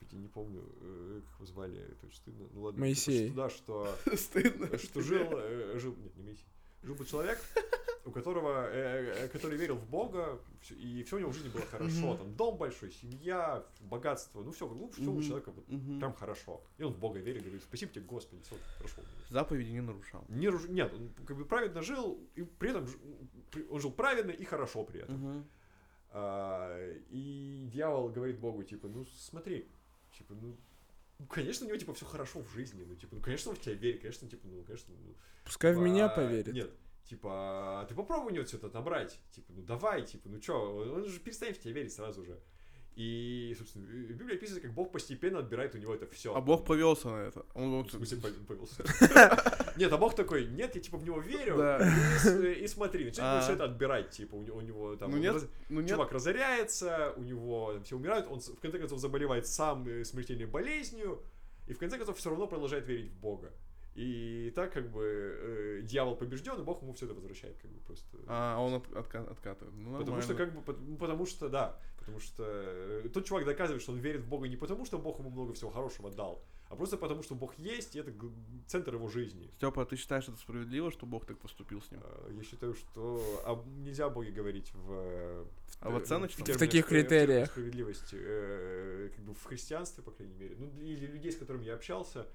Господи, не помню, э, как его звали, это очень стыдно. Ну ладно. Моисей. Что, да, что... [LAUGHS] Стыдно. что жил, э, жил, нет, не Моисей, жил бы человек, у которого, э, э, который верил в Бога, и все у него в жизни было хорошо, там дом большой, семья, богатство, ну все, ну все у человека вот прям хорошо. И он в Бога верит, говорит, спасибо тебе, Господи, все хорошо. у меня». Заповеди не нарушал. Не, нет, он как бы праведно жил, и при этом он жил праведно и хорошо при этом. А, и дьявол говорит Богу, типа, ну смотри, типа, ну ну, конечно, у него, типа, все хорошо в жизни, ну, типа, ну, конечно, он в тебя верит, конечно, типа, ну, конечно, ну, Пускай в меня а, поверит. Нет, типа, ты попробуй у него что-то набрать, типа, ну, давай, типа, ну, чё, он же перестанет в тебя верить сразу же. И, собственно, Библия описывает, как Бог постепенно отбирает у него это все. А Бог повелся на это. Он В смысле, пов- повелся. Нет, а Бог такой, нет, я типа в него верю, и смотри, начинает А. все это отбирать, типа, у него- там... Ну ну. Чувак разоряется, у него все умирают, он в конце концов заболевает сам э, смертельной болезнью, и в конце концов все равно продолжает верить в Бога. И так как бы э, дьявол побежден, и Бог ему все это возвращает, как бы просто. А он от- отка- откатывает. Ну, Потому что, как бы, ну, потому что, да, потому что э, тот чувак доказывает, что он верит в Бога не потому, что Бог ему много всего хорошего дал, а просто потому, что Бог есть, и это центр его жизни. Степа, а ты считаешь это справедливо, что Бог так поступил с ним? Э, Я считаю, что об- нельзя о Боге говорить в, А в оценочном? В таких спра- терминах критериях. справедливости, э, как бы в христианстве, по крайней мере, ну, или людей, с которыми я общался,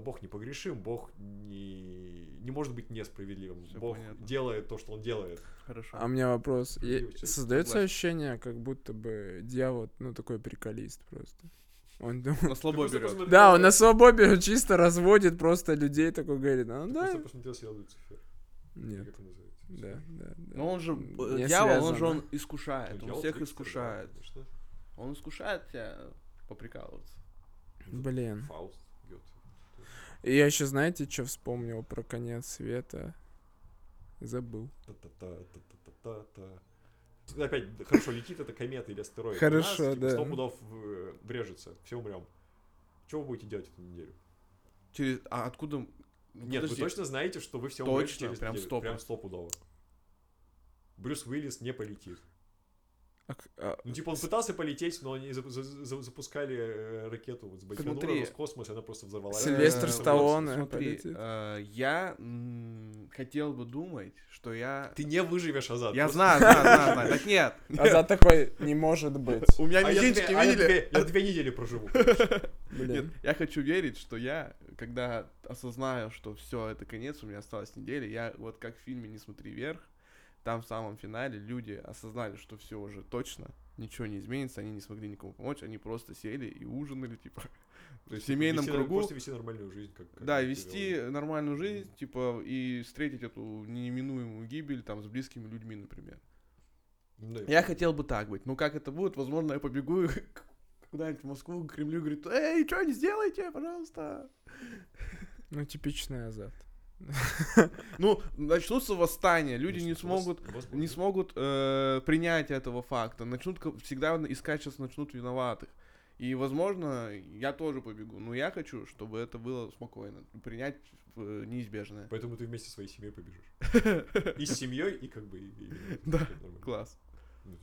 Бог непогрешим, Бог не, не может быть несправедливым. Всё Бог понятно. делает то, что он делает. Хорошо. А у меня вопрос. Е- Справедливости. Создается Согласен. ощущение, как будто бы дьявол, ну, такой приколист просто. Он думает... На слабо Ты берет. посмотри, Да, он э, на свободе чисто разводит просто людей, такой говорит, ну ты да. просто посмотрел сериал Люцифер. Нет, Как он называется? да, да. да. Но он же, э, Не дьявол, он же связано. он искушает, Ну, он всех трикстер, да, искушает. конечно. Он искушает тебя поприкалываться. Блин. Фауст, я еще, знаете, что вспомнил про конец света? Забыл. Та-та-та-та-та-та-та. Опять, хорошо, летит это комета или астероид. Хорошо, У нас, да. Сто пудов в- врежется, все умрем. Что вы будете делать эту неделю? Через... А откуда... ну, Нет, подожди. вы точно знаете, что вы все Точно, умрете через прям неделю? сто Прям процентов. стопудово. Брюс Уиллис не полетит. А а, Ну, типа, он пытался полететь, но они за- за- за- запускали э, ракету вот с Байконура в космос, и она просто взорвалась. Сильвестр Э, Сталлоне Смотри, э, я м, хотел бы думать, что я... Ты не выживешь, Азат. Я просто- знаю, знаю, знаю, знаю. Так нет. [LAUGHS] Азат такой, не может быть. У меня А я мизинчики, две- а я видели? две- Я две недели проживу. [LAUGHS] Нет, Блин. я хочу верить, что я, когда осознаю, что все, это конец, у меня осталась неделя, я вот как в фильме «Не смотри вверх», там в самом финале люди осознали, что все уже точно, ничего не изменится, они не смогли никому помочь, они просто сели и ужинали, типа, То есть в семейном вести- кругу. Просто вести нормальную жизнь. Как, как Да, вести вел. нормальную жизнь, типа, и встретить эту неминуемую гибель там с близкими людьми, например. Да, Я хотел бы так быть. Ну, как это будет, возможно, я побегу [LAUGHS] куда-нибудь в Москву, к Кремлю, и говорит, эй, что не сделайте, пожалуйста. Ну, типичный Азат. [LAUGHS] Ну, начнутся восстания, люди не смогут, не смогут э, принять этого факта. Начнут всегда искать сейчас начнут виноватых. И, возможно, я тоже побегу. Но я хочу, чтобы это было спокойно. Принять э, неизбежное. Поэтому ты вместе со своей семьей побежишь. [LAUGHS] И с семьей, и как бы... Да. Класс. Ну.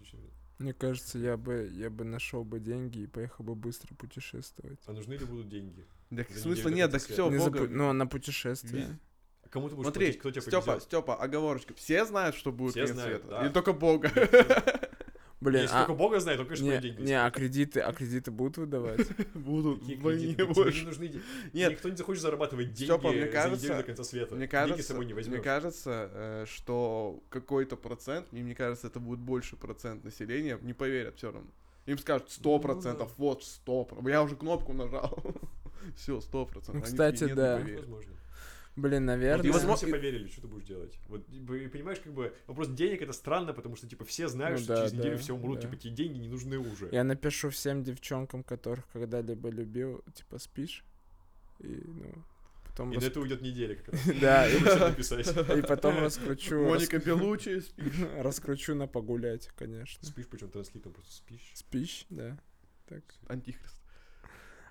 Мне кажется, я бы, я бы нашел бы деньги и поехал бы быстро путешествовать. А нужны ли будут деньги? За смысла нет, так все, Не Ну, на путешествие. Кому ты будешь Смотри, платить? Кто тебя Степа, повезет? Степа, оговорочка. Все знают, что будет Все конец знают, света. да. Или только Бога. [LAUGHS] Блин, Если а... только Бога знает, то, конечно, Не, деньги. не, а кредиты, а кредиты будут выдавать? [LAUGHS] Будут вдвойне больше. не нужны деньги. Нет. Никто не захочет зарабатывать деньги Стёпа, мне за кажется- неделю до конца света. Мне деньги с кажется, собой не мне кажется, э, что какой-то процент, и мне кажется, это будет больше процент населения, не поверят все равно. Им скажут сто Ну, процентов, да. вот сто, я уже кнопку нажал. [LAUGHS] Все, сто процентов. Ну, Они кстати, такие, «Нет, не да. поверят». Возможно. Блин, Вот наверное... бы возможно- все поверили, что ты будешь делать? Вот, и понимаешь, как бы вопрос денег это странно, потому что типа все знают, Ну что да, через неделю да, все умрут, да. типа тебе деньги не нужны уже. Я напишу всем девчонкам, которых когда-либо любил, типа, спишь? И, ну, потом... И на это уйдет неделя как раз. [LAUGHS] Да, и, и потом раскручу... [LAUGHS] Моника рас- Белучи, спишь. [LAUGHS] Раскручу на погулять, конечно. Спишь, причем транслитом просто спишь. Спишь, да. Так. Антихрист.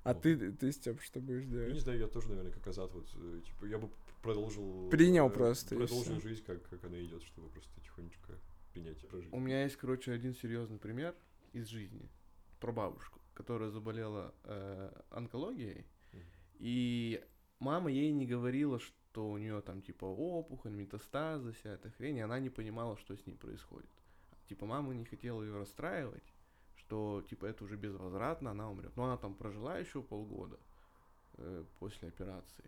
А ты, ты, Степ, что будешь Я не делать? знаю, я тоже, наверное, как Азат, вот, э, типа, я бы продолжил... Принял э, просто, Продолжил жизнь, как, как она идет, чтобы просто тихонечко принять и прожить. У меня есть, короче, один серьезный пример из жизни про бабушку, которая заболела э, онкологией, и мама ей не говорила, что у нее там типа опухоль, метастазы, вся эта хрень, и она не понимала, что с ней происходит. Типа мама не хотела ее расстраивать, что типа это уже безвозвратно, она умрет. Но она там прожила еще полгода э, после операции.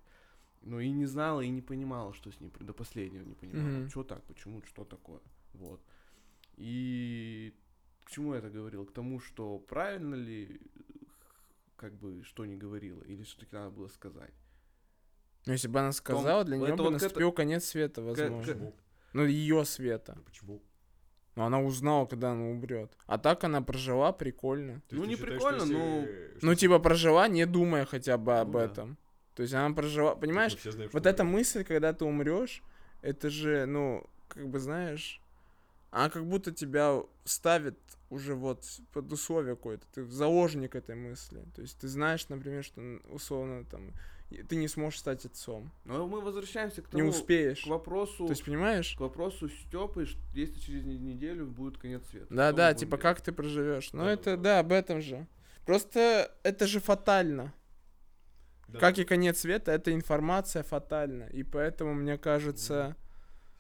Но и не знала, и не понимала, что с ней до последнего не понимала. Мгм. Что так, почему, что такое. Вот. И к чему я это говорил? К тому, что правильно ли, как бы что не говорила, или что-таки надо было сказать. Ну, если бы она сказала, для это нее бы вот к наступил конец света, к- возможно. Почему? Ну, ее света. Ну, почему? Но она узнала, когда она умрет. А так она прожила прикольно. Ну, не считаешь, прикольно, что но- если- что Ну, если- типа, прожила, не думая хотя бы об Ну да. этом. То есть она прожила, понимаешь, мы все знаем, вот эта мысль, когда ты умрешь, это же, ну, как бы знаешь, она как будто тебя ставит уже вот под условие какое-то. Ты заложник этой мысли. То есть ты знаешь, например, что условно там ты не сможешь стать отцом. Но мы возвращаемся к Не тому, успеешь. к вопросу, То есть, понимаешь? к вопросу Степы, что если через не- неделю будет конец света. Да, что да, мы будем типа, делать? как ты проживешь. Ну, Да, это, да. да, об этом же. Просто это же фатально. Да. Как и конец света, эта информация фатальна. И поэтому, мне кажется...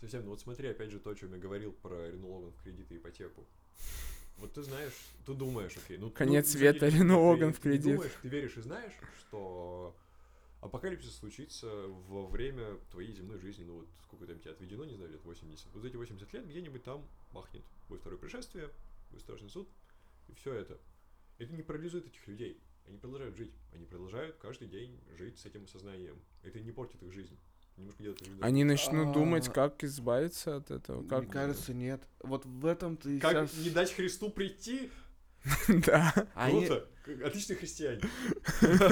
Совсем, ну вот смотри, опять же, то, о чем я говорил про Рену Логан в кредит и ипотеку. Вот ты знаешь, ты думаешь, окей, ну... Конец ну, света, ты- ты- Логан в ты не кредит. думаешь, ты веришь и знаешь, что апокалипсис случится во время твоей земной жизни, ну вот сколько там тебе отведено, не знаю, лет 80. Вот эти 80 лет где-нибудь там махнет. Будет второе пришествие, будет страшный суд, и все это. Это не парализует этих людей. Они продолжают жить. Они продолжают каждый день жить с этим осознанием. Это не портит их жизнь. Они начнут думать, А. как избавиться от этого. Как... Мне кажется, нет. Вот в этом ты Как сейчас... не дать Христу прийти? [LAUGHS] Да. Они- Круто. Отличные христиане. [LAUGHS]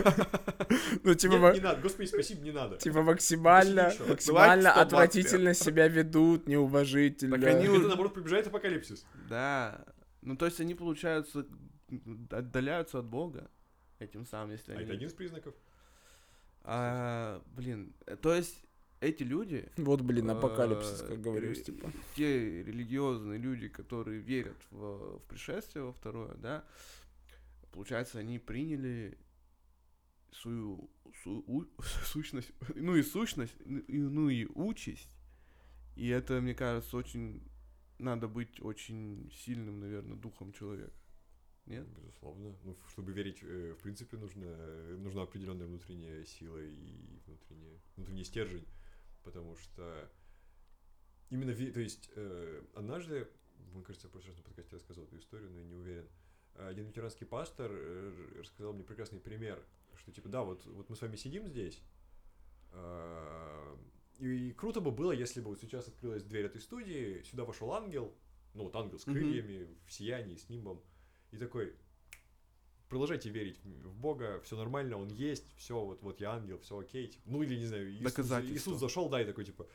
Ну, типа, Нет, не надо. Господи, спасибо, не надо. типа максимально, максимально Давайте 120 отвратительно себя ведут, неуважительно. Так они это, наоборот, приближает апокалипсис. Да. Ну, то есть они, получается, отдаляются от Бога. Этим самым, если А они... это один из признаков. А, блин, то есть эти люди, Вот, блин, апокалипсис, э, как говорю, э, типа. те религиозные люди, которые верят в, в пришествие во второе, да, получается, они приняли свою су- у- [LAUGHS] сущность, ну и сущность, ну и- ну и участь. И это, мне кажется, очень надо быть очень сильным, наверное, духом человека. Нет? Безусловно. Ну, чтобы верить, э, в принципе, нужно, э, нужна определенная внутренняя сила и внутренняя, внутренний стержень. Потому что именно, то есть, э, однажды, мне кажется, я в прошлом подкасте рассказывал эту историю, но я не уверен. Один ветеранский пастор э, рассказал мне прекрасный пример, что типа, да, вот, вот мы с вами сидим здесь, а, и круто бы было, если бы вот сейчас открылась дверь этой студии, сюда вошел ангел, ну вот ангел с крыльями, в сиянии, с нимбом, и такой, продолжайте верить в Бога, все нормально, Он есть, все, вот, вот я ангел, все окей, типа, ну или не знаю, Иисус. Иисус зашел, да, и такой типа,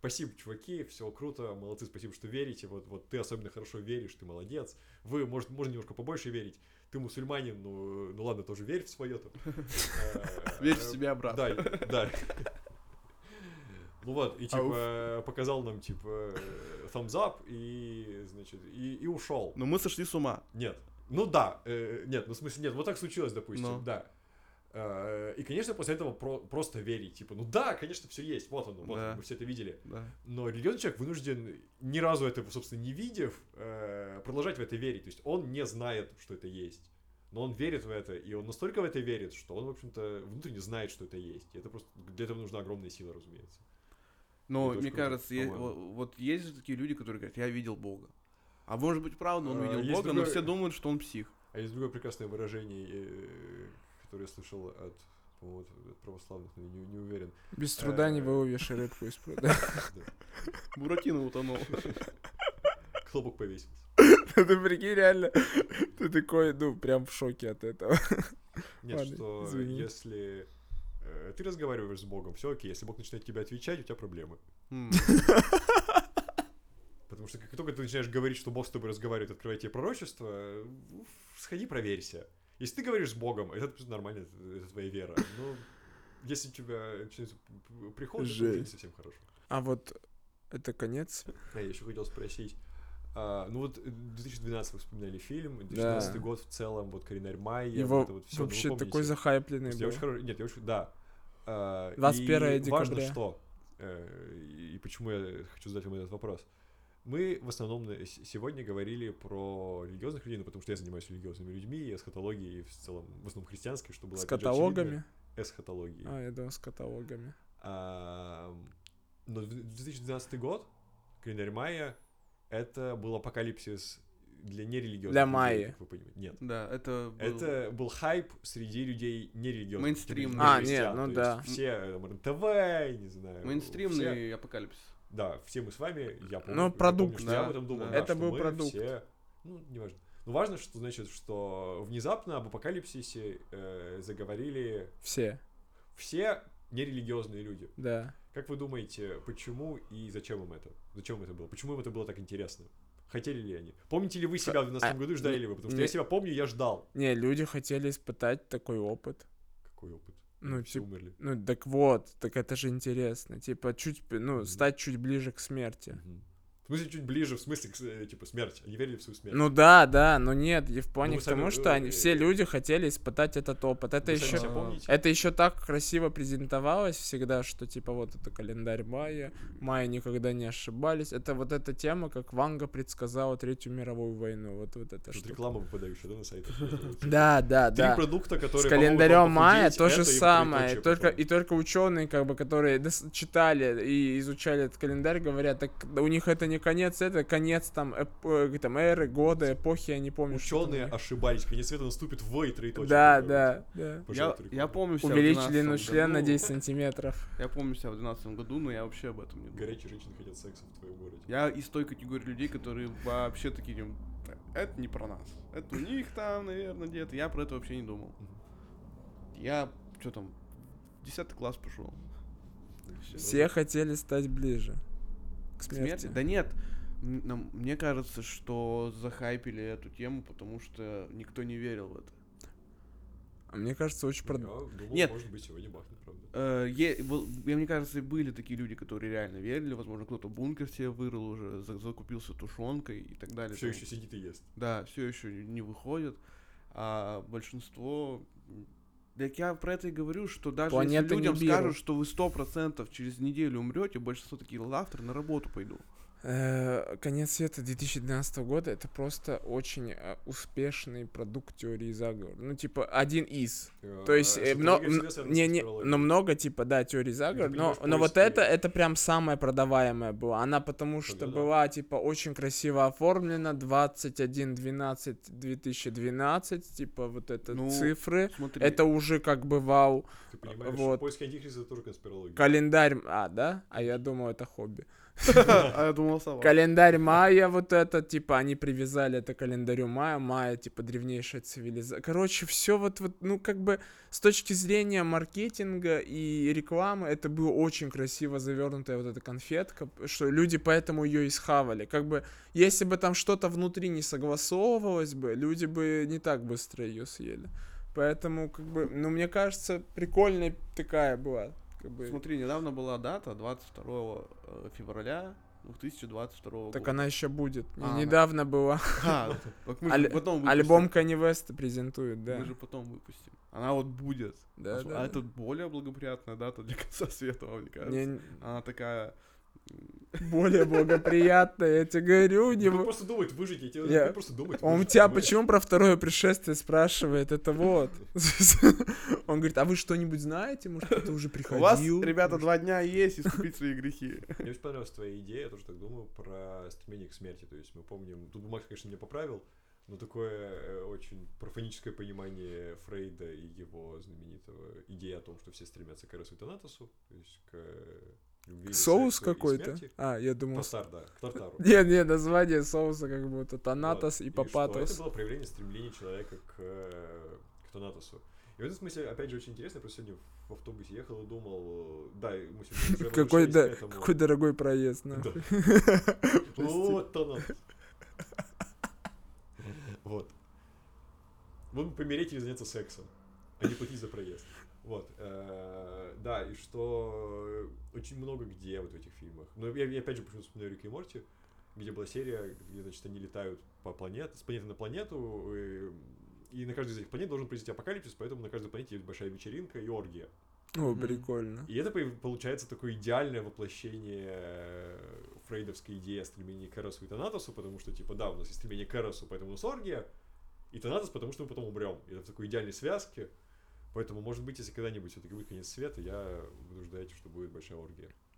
спасибо, чуваки, все круто, молодцы, спасибо, что верите, вот, вот ты особенно хорошо веришь, ты молодец, вы, может, можно немножко побольше верить, ты мусульманин, ну, ну ладно, тоже верь в свое там. [LAUGHS] Верь в себя, брат. Да, да. Ну вот, и Ауф. типа показал нам типа thumbs up и, значит, и, и ушел. Но мы сошли с ума. Нет. Ну да, э, нет, ну в смысле нет, вот так случилось, допустим, Ну. да. Э, И, конечно, после этого про- просто верить, типа, ну да, конечно, все есть, вот оно, вот Да. оно, мы все это видели. Да. Но религиозный человек вынужден, ни разу этого, собственно, не видев, э, продолжать в это верить. То есть он не знает, что это есть. Но он верит в это, и он настолько в это верит, что он, в общем-то, внутренне знает, что это есть. И это просто для этого нужна огромная сила, разумеется. Но мне круто, кажется, е- вот есть же такие люди, которые говорят, я видел Бога. А может быть, правда, он А, видел Бога, но другое- все думают, что он псих. А есть другое прекрасное выражение, э, которое я слышал от, по-моему, от- от православных, но я не, не уверен. Без труда не выловишь рыбку из пруда. Буратино утонул. [LAUGHS] Хлопок повесился. [LAUGHS] Ты прикинь, реально, [LAUGHS] ты такой, ну, прям в шоке от этого. Нет, что если э, ты разговариваешь с Богом, все окей. Если Бог начинает тебе отвечать, у тебя проблемы. Потому что как только ты начинаешь говорить, что Бог с тобой разговаривает, открывает тебе пророчество, э, ну, сходи, проверься. Если ты говоришь с Богом, это нормально, это, твоя вера. Но если у тебя начинается приход, это не совсем хорошо. А вот это конец? А я еще хотел спросить. а, ну вот э, 2012 вы вспоминали фильм, 2012 Да. год в целом, вот Коринарь Майя, Его вот это вот все. вообще такой захайпленный был. очень Нет, я очень... Да. А, 21 и важно декабря. что, э, и почему я хочу задать вам этот вопрос. Мы в основном с- сегодня говорили про религиозных людей, ну, потому что я занимаюсь религиозными людьми, и эсхатологией, и в целом, в основном христианской, что было С каталогами? Эсхатологией. А, я думал, с каталогами. А, но в 2012 год, календарь Майя, это был апокалипсис для нерелигиозных Для людей, как вы понимаете. Нет. Да, это был... Это был хайп среди людей нерелигиозных. Мейнстримный. типа, А, нет, ну то да. есть Все э, там, РНТВ, не знаю. Мейнстримный все- апокалипсис. Да, все мы с вами, я помню. Ну, я продукт, помню, что я да, об этом думал. да. да, Это был продукт. все- ну, неважно. Ну, важно, что значит, что внезапно об апокалипсисе э, заговорили Все, все нерелигиозные люди. да. Как вы думаете, почему и зачем им это? Зачем им это было? Почему им это было так интересно? Хотели ли они? Помните ли вы себя в 2012 а, году и ждали ли вы? Потому что не- я себя помню, я ждал. Не, люди хотели испытать такой опыт. Какой опыт? Ну, тип- умерли. Ну, так вот, так это же интересно. Типа, чуть, ну, Мгм. стать чуть ближе к смерти. Мгм. В смысле, чуть ближе, в смысле, э, типа, смерть. Они верили в свою смерть. Ну да, да, но нет, и в плане вы к тому, что они, все э, люди хотели испытать этот опыт. Это еще, это еще так красиво презентовалось всегда, что типа вот это календарь майя, майя никогда не ошибались. Это вот эта тема, как Ванга предсказала Третью мировую войну. Вот, вот это что. реклама выпадающая, да, на сайтах? Да, да, Три да. продукта, которые С календарем похудеть, то же самое. Только, и только ученые, как бы, которые читали и изучали этот календарь, говорят, так у них это не конец, это конец там, эп- э, там эры, года, эпохи, я не помню. Ученые ошибались. Конец света наступит в и троеточие. Да, да, да. Я, я помню себя Увеличь 12 длину члена на году. 10 сантиметров. Я помню себя в 2012 году, но я вообще об этом не думал. Горячие женщины хотят секса в твоем городе. Я из той категории людей, которые вообще такие, типа, это не про нас. Это у них там, наверное, где-то. Я про это вообще не думал. Я, что там, в 10 класс пошел. Все хотели стать ближе к смерти. смерти? Да нет. Мне кажется, что захайпили эту тему, потому что никто не верил в это. А мне кажется, очень прод... думал, Нет. может быть, сегодня бахнет, правда. Э, е- был- я- мне кажется, были такие люди, которые реально верили. Возможно, кто-то бункер себе вырыл уже, за- закупился тушенкой и так далее. Все Там- еще сидит и ест. Да, все еще не выходит. А большинство... Так я про это и говорю, что даже Планета если людям скажут, что вы сто процентов через неделю умрете, большинство такие завтра на работу пойду. Э, Конец света 2012 года это просто очень э, успешный продукт теории заговора. Ну, типа, один из. То есть, э, м- не, не, но много, типа, да, теорий заговора, но, но вот поиски- это, это прям самая продаваемая была. Она потому что да. была, типа, очень красиво оформлена, 21-12-2012, типа, вот это Ну, цифры. Смотри, Это уже как бы вау. Ты понимаешь, вот. поиск антихриста тоже конспирология. Календарь, а, да? А я думал, это хобби. [LAUGHS] а я думал сова. Календарь майя, вот это, типа, они привязали это к календарю майя, майя, типа, древнейшая цивилизация. Короче, все вот, вот, ну, как бы, с точки зрения маркетинга и рекламы, это было очень красиво завернутая вот эта конфетка, что люди поэтому ее и схавали. Как бы, если бы там что-то внутри не согласовывалось бы, люди бы не так быстро ее съели. Поэтому, как бы, ну, мне кажется, прикольная такая была. Как бы, Смотри, недавно была дата 22 э, февраля 2022 так года. она еще будет. А, она- недавно была. [LAUGHS] А, так Аль- потом Альбом. Kanye West презентует, да. Мы же потом выпустим. Она вот будет. Да, а да, да. это более благоприятная дата для [LAUGHS] конца света, мне кажется. Не- Она такая... более благоприятная, я тебе говорю, не... Он в- просто думает выжить, я тебе Я- просто думает Он у выжить, тебя понимаешь? почему про второе пришествие спрашивает? Это [LAUGHS] вот. Он говорит, а вы что-нибудь знаете? Может, кто-то уже У приходил? вас, ребята, два дня есть искупить свои грехи. Мне очень понравилась твоя идея, я тоже так думаю, про стремление к смерти. То есть мы помним, тут Макс, конечно, меня поправил, но такое э, очень профаническое понимание Фрейда и его знаменитого идеи о том, что все стремятся к Эросу и Танатосу, то есть к любви, Соус какой-то? А, я думал... Тартар, да, к Тартару. [LAUGHS] Нет, нет, название соуса как будто Танатос Вот. и что Папатос. это было проявление стремления человека к, э, к Танатосу. И в этом смысле, опять же, очень интересно, я просто сегодня в автобусе ехал и думал, да, мы сегодня уже [LAUGHS] Какой, да, этому. какой дорогой проезд, нахуй. [LAUGHS] Вот Танатос. Вот. Бы помереть или заняться сексом, а не платить за проезд. Вот. э, Да, и что очень много где вот в этих фильмах. Но я, я опять же почему вспоминаю Рика и Морти, где была серия, где, значит, они летают по планете, с планеты на планету, и, и на каждой из этих планет должен произойти апокалипсис, поэтому на каждой планете есть большая вечеринка и оргия. О, прикольно. И это получается такое идеальное воплощение э, фрейдовской идеи о стремлении к Эросу и Танатосу, потому что, типа, да, у нас есть стремление к Эросу, поэтому у нас оргия, и Танатос, потому что мы потом умрем. И это в такой идеальной связке. Поэтому, может быть, если когда-нибудь все-таки конец света, я буду ждать, что будет большая оргия.